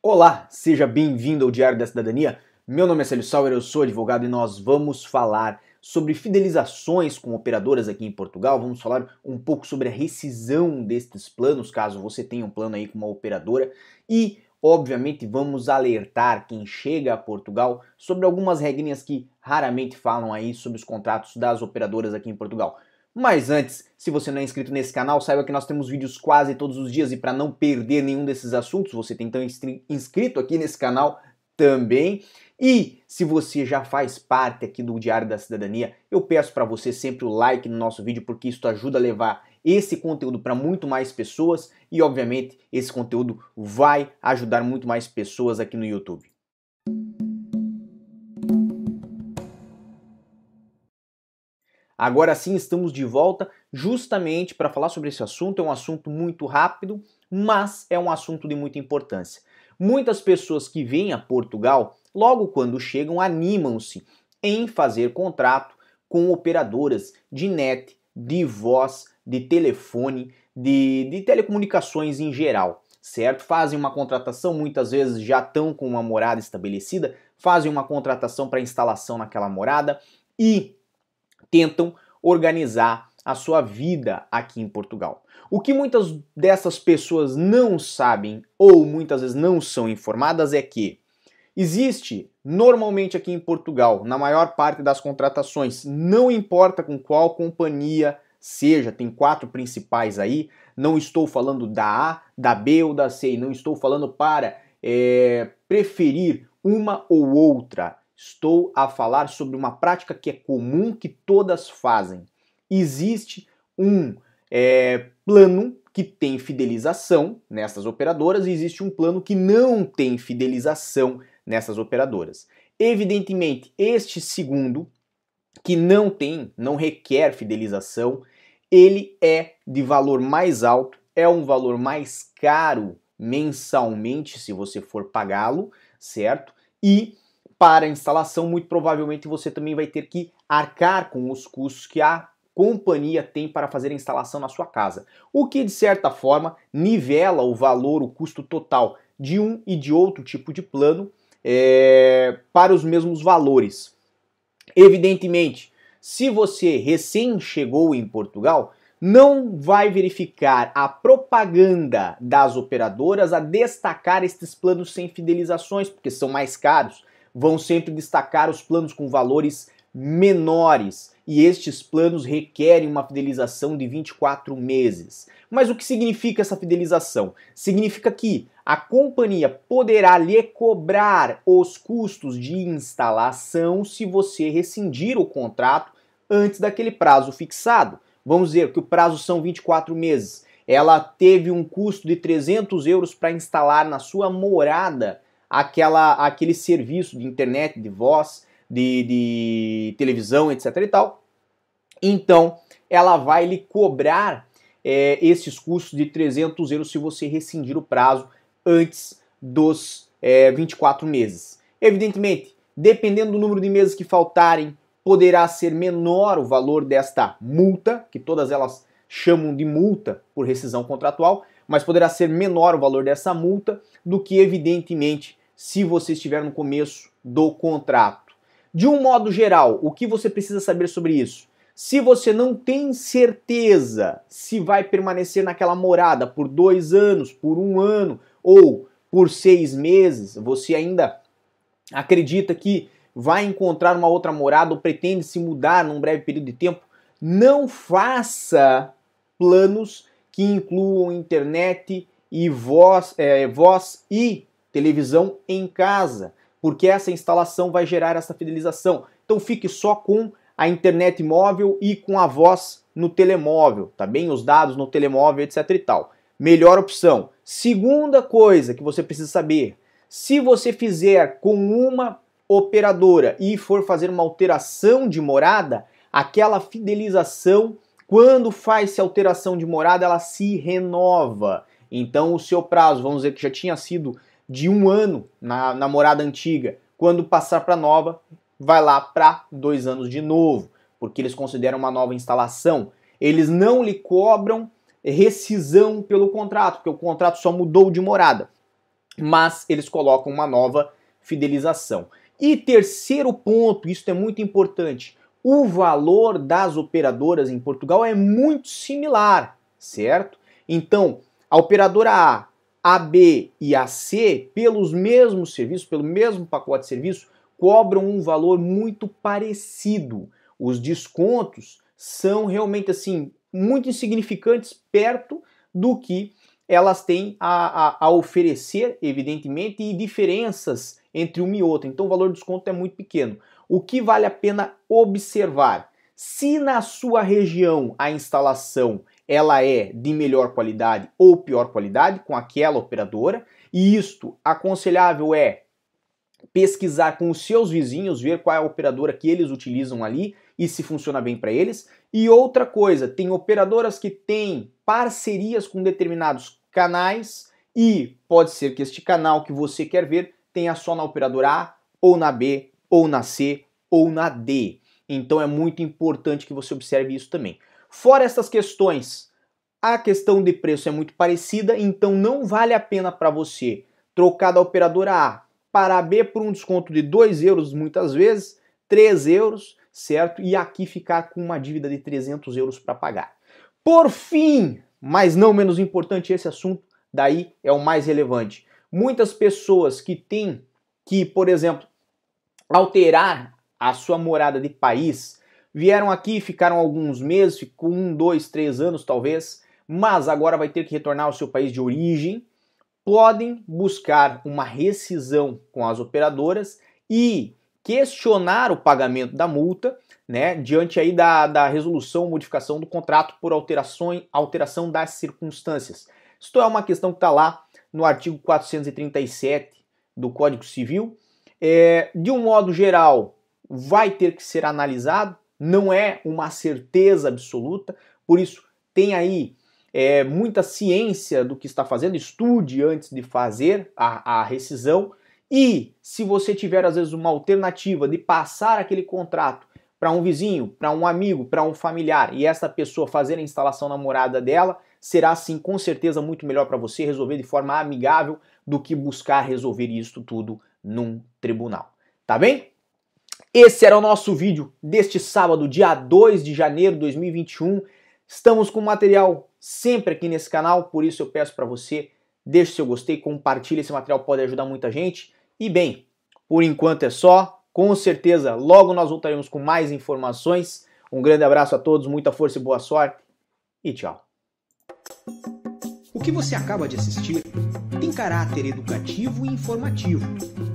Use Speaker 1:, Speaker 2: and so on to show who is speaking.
Speaker 1: Olá, seja bem-vindo ao Diário da Cidadania. Meu nome é Célio Sauer, eu sou advogado e nós vamos falar sobre fidelizações com operadoras aqui em Portugal. Vamos falar um pouco sobre a rescisão destes planos, caso você tenha um plano aí com uma operadora. E, obviamente, vamos alertar quem chega a Portugal sobre algumas regrinhas que raramente falam aí sobre os contratos das operadoras aqui em Portugal. Mas antes, se você não é inscrito nesse canal, saiba que nós temos vídeos quase todos os dias e para não perder nenhum desses assuntos, você tem então inscrito aqui nesse canal também. E se você já faz parte aqui do Diário da Cidadania, eu peço para você sempre o like no nosso vídeo, porque isso ajuda a levar esse conteúdo para muito mais pessoas e, obviamente, esse conteúdo vai ajudar muito mais pessoas aqui no YouTube. Agora sim, estamos de volta justamente para falar sobre esse assunto. É um assunto muito rápido, mas é um assunto de muita importância. Muitas pessoas que vêm a Portugal, logo quando chegam, animam-se em fazer contrato com operadoras de net, de voz, de telefone, de, de telecomunicações em geral, certo? Fazem uma contratação, muitas vezes já estão com uma morada estabelecida, fazem uma contratação para instalação naquela morada e tentam organizar a sua vida aqui em Portugal. O que muitas dessas pessoas não sabem ou muitas vezes não são informadas é que existe normalmente aqui em Portugal, na maior parte das contratações, não importa com qual companhia seja, tem quatro principais aí, não estou falando da A, da B ou da C, não estou falando para é, preferir uma ou outra. Estou a falar sobre uma prática que é comum que todas fazem. Existe um é, plano que tem fidelização nessas operadoras e existe um plano que não tem fidelização nessas operadoras. Evidentemente, este segundo, que não tem, não requer fidelização, ele é de valor mais alto, é um valor mais caro mensalmente se você for pagá-lo, certo? E para a instalação, muito provavelmente você também vai ter que arcar com os custos que a companhia tem para fazer a instalação na sua casa, o que de certa forma nivela o valor, o custo total de um e de outro tipo de plano é, para os mesmos valores. Evidentemente, se você recém chegou em Portugal, não vai verificar a propaganda das operadoras a destacar estes planos sem fidelizações, porque são mais caros vão sempre destacar os planos com valores menores e estes planos requerem uma fidelização de 24 meses. Mas o que significa essa fidelização? Significa que a companhia poderá lhe cobrar os custos de instalação se você rescindir o contrato antes daquele prazo fixado. Vamos dizer que o prazo são 24 meses. Ela teve um custo de 300 euros para instalar na sua morada aquela, aquele serviço de internet, de voz, de, de televisão, etc e tal. Então, ela vai lhe cobrar é, esses custos de 300 euros se você rescindir o prazo antes dos é, 24 meses. Evidentemente, dependendo do número de meses que faltarem, poderá ser menor o valor desta multa, que todas elas chamam de multa por rescisão contratual, mas poderá ser menor o valor dessa multa do que, evidentemente, se você estiver no começo do contrato. De um modo geral, o que você precisa saber sobre isso? Se você não tem certeza se vai permanecer naquela morada por dois anos, por um ano ou por seis meses, você ainda acredita que vai encontrar uma outra morada ou pretende se mudar num breve período de tempo, não faça planos que incluam internet e voz, é, voz e televisão em casa, porque essa instalação vai gerar essa fidelização. Então fique só com a internet móvel e com a voz no telemóvel, tá bem? Os dados no telemóvel, etc e tal. Melhor opção. Segunda coisa que você precisa saber, se você fizer com uma operadora e for fazer uma alteração de morada, aquela fidelização, quando faz-se alteração de morada, ela se renova. Então o seu prazo, vamos dizer que já tinha sido de um ano na namorada antiga, quando passar para nova, vai lá para dois anos de novo, porque eles consideram uma nova instalação. Eles não lhe cobram rescisão pelo contrato, porque o contrato só mudou de morada. mas eles colocam uma nova fidelização. E terceiro ponto, isso é muito importante, o valor das operadoras em Portugal é muito similar, certo? Então, a operadora A, a B e a C, pelos mesmos serviços, pelo mesmo pacote de serviço, cobram um valor muito parecido. Os descontos são realmente assim muito insignificantes perto do que elas têm a, a, a, oferecer, evidentemente, e diferenças entre uma e outra. Então o valor desconto é muito pequeno. O que vale a pena observar? Se na sua região a instalação ela é de melhor qualidade ou pior qualidade com aquela operadora, e isto aconselhável é pesquisar com os seus vizinhos, ver qual é a operadora que eles utilizam ali e se funciona bem para eles. E outra coisa, tem operadoras que têm parcerias com determinados canais e pode ser que este canal que você quer ver tenha só na operadora A ou na B ou na C ou na D. Então é muito importante que você observe isso também. Fora essas questões, a questão de preço é muito parecida, então não vale a pena para você trocar da operadora A para a B por um desconto de 2 euros muitas vezes, 3 euros, certo? E aqui ficar com uma dívida de 300 euros para pagar. Por fim, mas não menos importante, esse assunto daí é o mais relevante. Muitas pessoas que têm que, por exemplo, alterar a sua morada de país, vieram aqui, ficaram alguns meses, ficou um, dois, três anos talvez, mas agora vai ter que retornar ao seu país de origem, podem buscar uma rescisão com as operadoras e questionar o pagamento da multa, né, diante aí da, da resolução modificação do contrato por alteração, alteração das circunstâncias. Isto é uma questão que está lá no artigo 437 do Código Civil. É, de um modo geral, vai ter que ser analisado, não é uma certeza absoluta, por isso tem aí é, muita ciência do que está fazendo, estude antes de fazer a, a rescisão. E se você tiver às vezes uma alternativa de passar aquele contrato para um vizinho, para um amigo, para um familiar e essa pessoa fazer a instalação na morada dela, será sim com certeza muito melhor para você resolver de forma amigável do que buscar resolver isso tudo num tribunal. Tá bem? Esse era o nosso vídeo deste sábado, dia 2 de janeiro de 2021. Estamos com material sempre aqui nesse canal, por isso eu peço para você, deixe seu gostei, compartilhe esse material, pode ajudar muita gente. E bem, por enquanto é só. Com certeza, logo nós voltaremos com mais informações. Um grande abraço a todos, muita força e boa sorte. E tchau.
Speaker 2: O que você acaba de assistir tem caráter educativo e informativo.